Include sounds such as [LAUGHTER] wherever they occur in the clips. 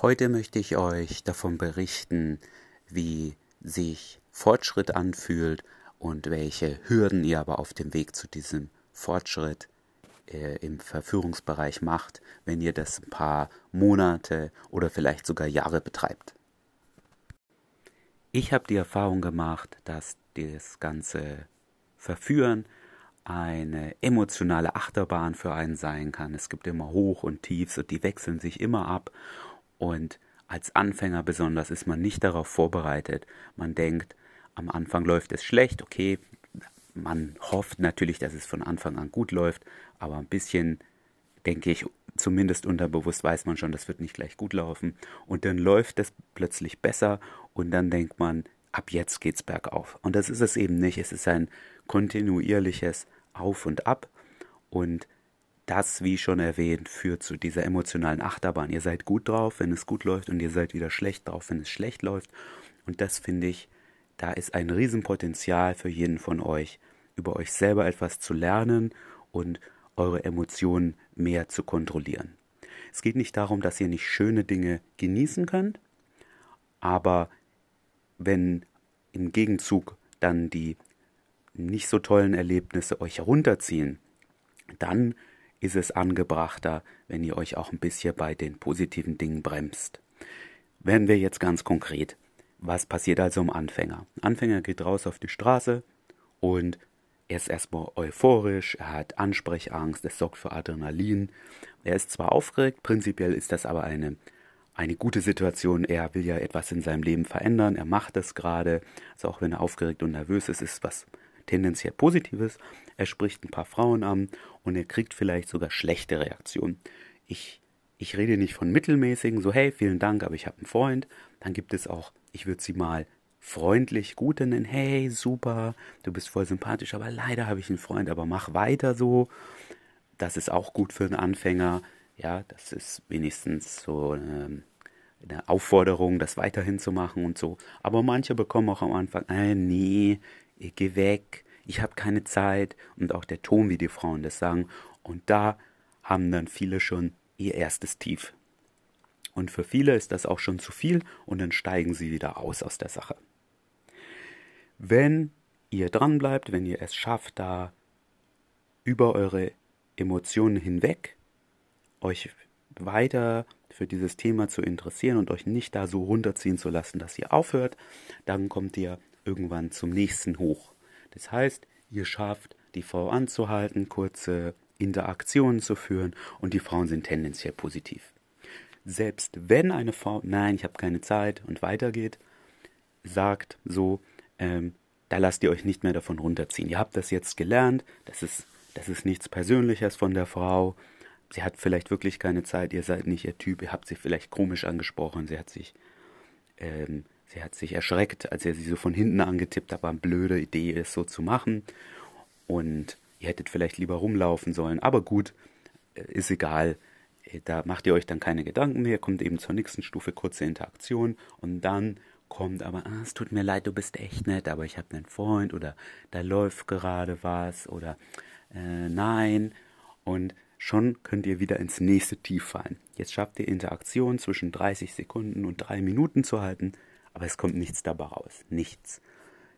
Heute möchte ich euch davon berichten, wie sich Fortschritt anfühlt und welche Hürden ihr aber auf dem Weg zu diesem Fortschritt äh, im Verführungsbereich macht, wenn ihr das ein paar Monate oder vielleicht sogar Jahre betreibt. Ich habe die Erfahrung gemacht, dass das ganze Verführen eine emotionale Achterbahn für einen sein kann. Es gibt immer Hoch und Tiefs und die wechseln sich immer ab und als Anfänger besonders ist man nicht darauf vorbereitet. Man denkt, am Anfang läuft es schlecht, okay, man hofft natürlich, dass es von Anfang an gut läuft, aber ein bisschen, denke ich, zumindest unterbewusst weiß man schon, das wird nicht gleich gut laufen. Und dann läuft es plötzlich besser und dann denkt man, ab jetzt geht's bergauf. Und das ist es eben nicht. Es ist ein kontinuierliches Auf und Ab. Und das, wie schon erwähnt, führt zu dieser emotionalen Achterbahn. Ihr seid gut drauf, wenn es gut läuft, und ihr seid wieder schlecht drauf, wenn es schlecht läuft. Und das finde ich, da ist ein Riesenpotenzial für jeden von euch, über euch selber etwas zu lernen und eure Emotionen mehr zu kontrollieren. Es geht nicht darum, dass ihr nicht schöne Dinge genießen könnt, aber wenn im Gegenzug dann die nicht so tollen Erlebnisse euch herunterziehen, dann ist es angebrachter, wenn ihr euch auch ein bisschen bei den positiven Dingen bremst. Werden wir jetzt ganz konkret. Was passiert also im Anfänger? Anfänger geht raus auf die Straße und er ist erstmal euphorisch, er hat Ansprechangst, es sorgt für Adrenalin. Er ist zwar aufgeregt, prinzipiell ist das aber eine, eine gute Situation. Er will ja etwas in seinem Leben verändern, er macht es gerade. Also auch wenn er aufgeregt und nervös ist, ist was tendenziell Positives. Er spricht ein paar Frauen an und er kriegt vielleicht sogar schlechte Reaktionen. Ich, ich rede nicht von mittelmäßigen, so hey, vielen Dank, aber ich habe einen Freund. Dann gibt es auch, ich würde sie mal freundlich gute nennen, hey, super, du bist voll sympathisch, aber leider habe ich einen Freund, aber mach weiter so. Das ist auch gut für einen Anfänger. Ja, das ist wenigstens so eine, eine Aufforderung, das weiterhin zu machen und so. Aber manche bekommen auch am Anfang, äh, nee, geh weg, ich habe keine Zeit und auch der Ton, wie die Frauen das sagen. Und da haben dann viele schon ihr erstes Tief. Und für viele ist das auch schon zu viel und dann steigen sie wieder aus aus der Sache. Wenn ihr dran bleibt, wenn ihr es schafft, da über eure Emotionen hinweg euch weiter für dieses Thema zu interessieren und euch nicht da so runterziehen zu lassen, dass ihr aufhört, dann kommt ihr irgendwann zum nächsten hoch. Das heißt, ihr schafft, die Frau anzuhalten, kurze Interaktionen zu führen und die Frauen sind tendenziell positiv. Selbst wenn eine Frau, nein, ich habe keine Zeit und weitergeht, sagt so, ähm, da lasst ihr euch nicht mehr davon runterziehen. Ihr habt das jetzt gelernt, das ist, das ist nichts Persönliches von der Frau. Sie hat vielleicht wirklich keine Zeit, ihr seid nicht ihr Typ, ihr habt sie vielleicht komisch angesprochen, sie hat sich ähm, Sie hat sich erschreckt, als er sie so von hinten angetippt hat, war eine blöde Idee, es so zu machen. Und ihr hättet vielleicht lieber rumlaufen sollen. Aber gut, äh, ist egal. Äh, da macht ihr euch dann keine Gedanken mehr, kommt eben zur nächsten Stufe, kurze Interaktion. Und dann kommt aber, ah, es tut mir leid, du bist echt nett, aber ich habe einen Freund oder da läuft gerade was oder äh, nein. Und schon könnt ihr wieder ins nächste Tief fallen. Jetzt schafft ihr Interaktion zwischen 30 Sekunden und 3 Minuten zu halten aber es kommt nichts dabei raus. Nichts.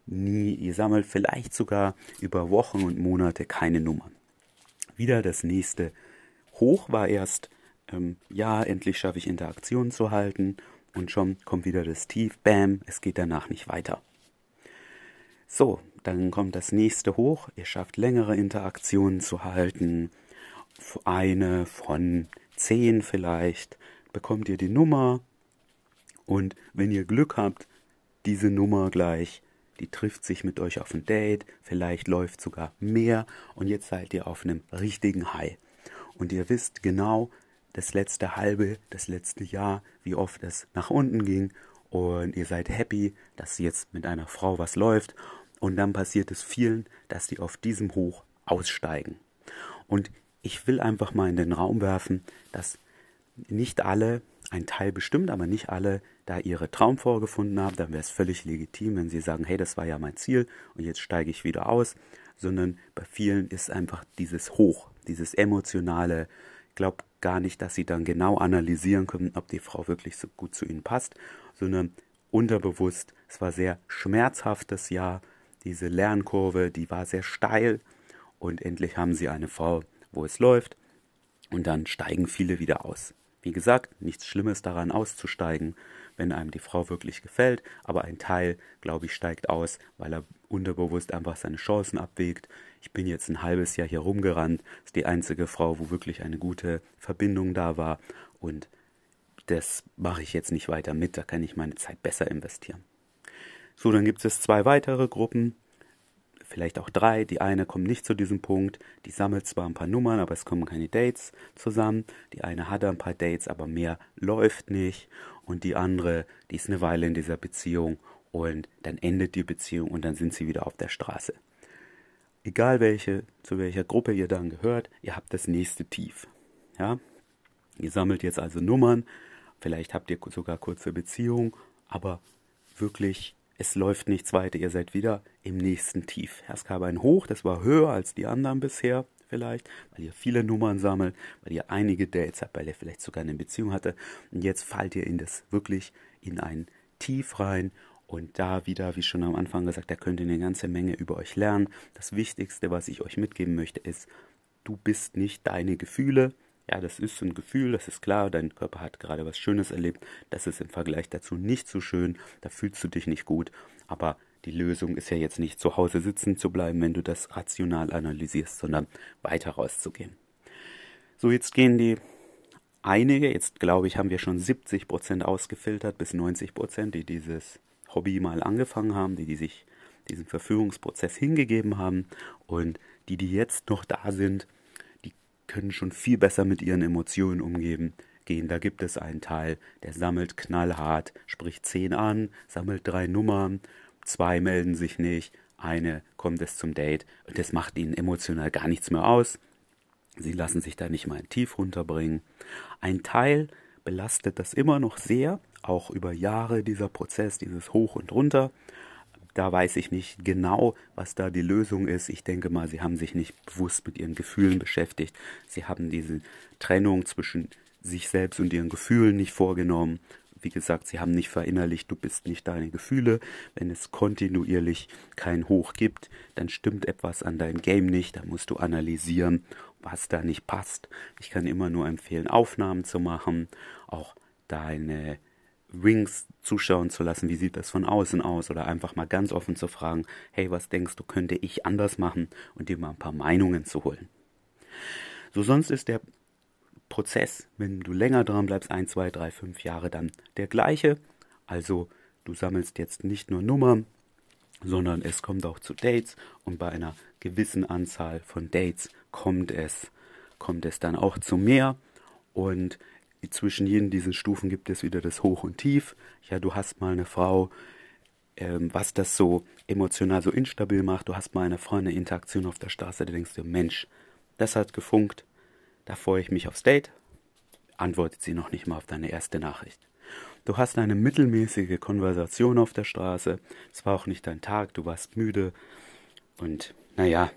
Nie. Ihr sammelt vielleicht sogar über Wochen und Monate keine Nummern. Wieder das nächste Hoch war erst, ähm, ja, endlich schaffe ich Interaktionen zu halten und schon kommt wieder das Tief, bam, es geht danach nicht weiter. So, dann kommt das nächste Hoch, ihr schafft längere Interaktionen zu halten, eine von zehn vielleicht, bekommt ihr die Nummer, und wenn ihr Glück habt, diese Nummer gleich, die trifft sich mit euch auf ein Date, vielleicht läuft sogar mehr und jetzt seid ihr auf einem richtigen High. Und ihr wisst genau, das letzte halbe, das letzte Jahr, wie oft es nach unten ging und ihr seid happy, dass jetzt mit einer Frau was läuft und dann passiert es vielen, dass die auf diesem Hoch aussteigen. Und ich will einfach mal in den Raum werfen, dass nicht alle ein Teil bestimmt, aber nicht alle da ihre Traumfrau gefunden haben, dann wäre es völlig legitim, wenn sie sagen, hey, das war ja mein Ziel und jetzt steige ich wieder aus, sondern bei vielen ist einfach dieses Hoch, dieses emotionale, glaube gar nicht, dass sie dann genau analysieren können, ob die Frau wirklich so gut zu ihnen passt, sondern unterbewusst, es war sehr schmerzhaftes Jahr, diese Lernkurve, die war sehr steil und endlich haben sie eine Frau, wo es läuft und dann steigen viele wieder aus. Wie gesagt, nichts Schlimmes daran auszusteigen, wenn einem die Frau wirklich gefällt, aber ein Teil, glaube ich, steigt aus, weil er unterbewusst einfach seine Chancen abwägt. Ich bin jetzt ein halbes Jahr hier rumgerannt, ist die einzige Frau, wo wirklich eine gute Verbindung da war und das mache ich jetzt nicht weiter mit, da kann ich meine Zeit besser investieren. So, dann gibt es zwei weitere Gruppen, vielleicht auch drei. Die eine kommt nicht zu diesem Punkt, die sammelt zwar ein paar Nummern, aber es kommen keine Dates zusammen. Die eine hat ein paar Dates, aber mehr läuft nicht. Und die andere, die ist eine Weile in dieser Beziehung und dann endet die Beziehung und dann sind sie wieder auf der Straße. Egal welche, zu welcher Gruppe ihr dann gehört, ihr habt das nächste Tief. Ja? Ihr sammelt jetzt also Nummern, vielleicht habt ihr sogar kurze Beziehungen, aber wirklich es läuft nichts weiter, ihr seid wieder im nächsten Tief. Es gab ein Hoch, das war höher als die anderen bisher, vielleicht, weil ihr viele Nummern sammelt, weil ihr einige Dates habt, weil ihr vielleicht sogar eine Beziehung hatte. Und jetzt fallt ihr in das wirklich in ein Tief rein. Und da wieder, wie schon am Anfang gesagt, da könnt ihr eine ganze Menge über euch lernen. Das Wichtigste, was ich euch mitgeben möchte, ist, du bist nicht deine Gefühle, ja, das ist ein Gefühl, das ist klar, dein Körper hat gerade was Schönes erlebt, das ist im Vergleich dazu nicht so schön, da fühlst du dich nicht gut, aber die Lösung ist ja jetzt nicht zu Hause sitzen zu bleiben, wenn du das rational analysierst, sondern weiter rauszugehen. So, jetzt gehen die einige, jetzt glaube ich, haben wir schon 70 Prozent ausgefiltert bis 90 Prozent, die dieses Hobby mal angefangen haben, die, die sich diesen Verführungsprozess hingegeben haben. Und die, die jetzt noch da sind, können schon viel besser mit ihren Emotionen umgehen. Gehen. Da gibt es einen Teil, der sammelt knallhart, spricht zehn an, sammelt drei Nummern, zwei melden sich nicht, eine kommt es zum Date und das macht ihnen emotional gar nichts mehr aus. Sie lassen sich da nicht mal ein Tief runterbringen. Ein Teil belastet das immer noch sehr, auch über Jahre dieser Prozess, dieses Hoch und Runter. Da weiß ich nicht genau, was da die Lösung ist. Ich denke mal, sie haben sich nicht bewusst mit ihren Gefühlen beschäftigt. Sie haben diese Trennung zwischen sich selbst und ihren Gefühlen nicht vorgenommen. Wie gesagt, sie haben nicht verinnerlicht, du bist nicht deine Gefühle. Wenn es kontinuierlich kein Hoch gibt, dann stimmt etwas an deinem Game nicht. Da musst du analysieren, was da nicht passt. Ich kann immer nur empfehlen, Aufnahmen zu machen, auch deine Wings zuschauen zu lassen, wie sieht das von außen aus? Oder einfach mal ganz offen zu fragen, hey, was denkst du, könnte ich anders machen? Und dir mal ein paar Meinungen zu holen. So sonst ist der Prozess, wenn du länger dran bleibst, ein, zwei, drei, fünf Jahre dann der gleiche. Also du sammelst jetzt nicht nur Nummern, sondern es kommt auch zu Dates. Und bei einer gewissen Anzahl von Dates kommt es, kommt es dann auch zu mehr. Und zwischen jeden diesen Stufen gibt es wieder das Hoch und Tief. Ja, du hast mal eine Frau, ähm, was das so emotional so instabil macht. Du hast mal eine Frau eine Interaktion auf der Straße, da denkst du, Mensch, das hat gefunkt, da freue ich mich aufs Date. Antwortet sie noch nicht mal auf deine erste Nachricht. Du hast eine mittelmäßige Konversation auf der Straße. Es war auch nicht dein Tag, du warst müde. Und naja,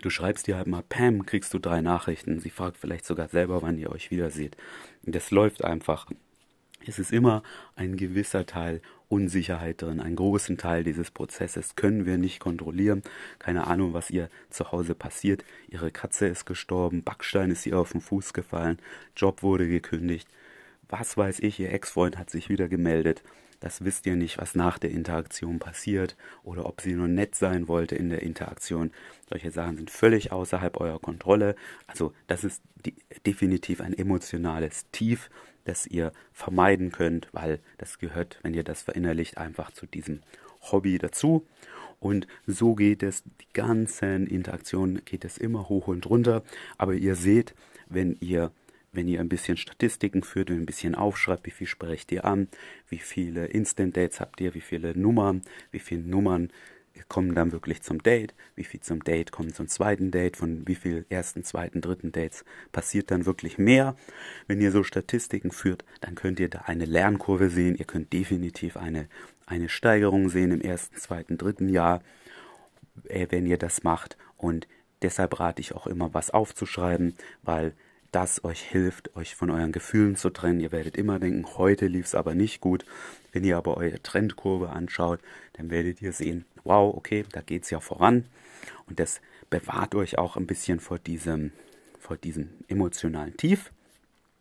Du schreibst dir halt mal, Pam, kriegst du drei Nachrichten. Sie fragt vielleicht sogar selber, wann ihr euch wiederseht. Das läuft einfach. Es ist immer ein gewisser Teil Unsicherheit drin. Einen großen Teil dieses Prozesses können wir nicht kontrollieren. Keine Ahnung, was ihr zu Hause passiert. Ihre Katze ist gestorben, Backstein ist ihr auf den Fuß gefallen, Job wurde gekündigt. Was weiß ich, ihr Ex-Freund hat sich wieder gemeldet. Das wisst ihr nicht, was nach der Interaktion passiert oder ob sie nur nett sein wollte in der Interaktion. Solche Sachen sind völlig außerhalb eurer Kontrolle. Also das ist definitiv ein emotionales Tief, das ihr vermeiden könnt, weil das gehört, wenn ihr das verinnerlicht, einfach zu diesem Hobby dazu. Und so geht es, die ganzen Interaktionen geht es immer hoch und runter. Aber ihr seht, wenn ihr wenn ihr ein bisschen Statistiken führt und ein bisschen aufschreibt, wie viel sprecht ihr an, wie viele Instant Dates habt ihr, wie viele Nummern, wie viele Nummern kommen dann wirklich zum Date, wie viel zum Date kommen zum zweiten Date, von wie viel ersten, zweiten, dritten Dates passiert dann wirklich mehr. Wenn ihr so Statistiken führt, dann könnt ihr da eine Lernkurve sehen, ihr könnt definitiv eine, eine Steigerung sehen im ersten, zweiten, dritten Jahr, äh, wenn ihr das macht und deshalb rate ich auch immer was aufzuschreiben, weil das euch hilft, euch von euren Gefühlen zu trennen. Ihr werdet immer denken, heute lief es aber nicht gut. Wenn ihr aber eure Trendkurve anschaut, dann werdet ihr sehen, wow, okay, da geht es ja voran. Und das bewahrt euch auch ein bisschen vor diesem, vor diesem emotionalen Tief.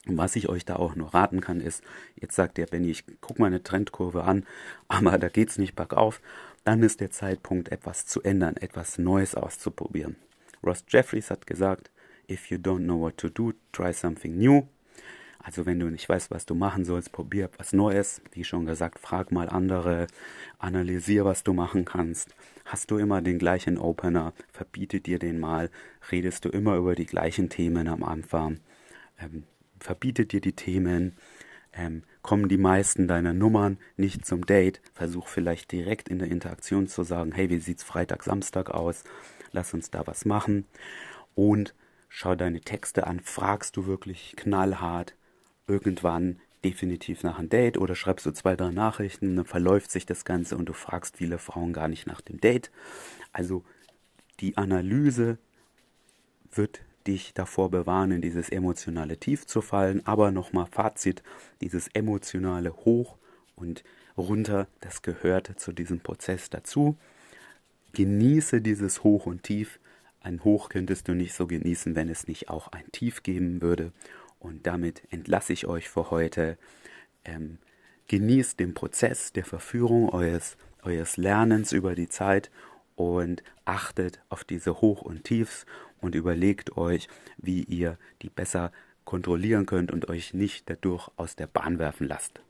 Und was ich euch da auch nur raten kann, ist, jetzt sagt der Benny, ich gucke meine Trendkurve an, [LAUGHS] aber da geht es nicht bergauf, dann ist der Zeitpunkt, etwas zu ändern, etwas Neues auszuprobieren. Ross Jeffries hat gesagt, if you don't know what to do, try something new. Also wenn du nicht weißt, was du machen sollst, probier was Neues. Wie schon gesagt, frag mal andere, analysier, was du machen kannst. Hast du immer den gleichen Opener, verbiete dir den mal. Redest du immer über die gleichen Themen am Anfang. Ähm, verbiete dir die Themen. Ähm, kommen die meisten deiner Nummern nicht zum Date, versuch vielleicht direkt in der Interaktion zu sagen, hey, wie sieht's Freitag, Samstag aus? Lass uns da was machen. Und schau deine Texte an, fragst du wirklich knallhart irgendwann definitiv nach einem Date oder schreibst du zwei, drei Nachrichten, dann verläuft sich das Ganze und du fragst viele Frauen gar nicht nach dem Date. Also die Analyse wird dich davor bewahren, in dieses emotionale Tief zu fallen. Aber nochmal Fazit, dieses emotionale Hoch und runter, das gehört zu diesem Prozess dazu. Genieße dieses Hoch und Tief. Ein Hoch könntest du nicht so genießen, wenn es nicht auch ein Tief geben würde. Und damit entlasse ich euch für heute. Ähm, genießt den Prozess der Verführung eures, eures Lernens über die Zeit und achtet auf diese Hoch- und Tiefs und überlegt euch, wie ihr die besser kontrollieren könnt und euch nicht dadurch aus der Bahn werfen lasst.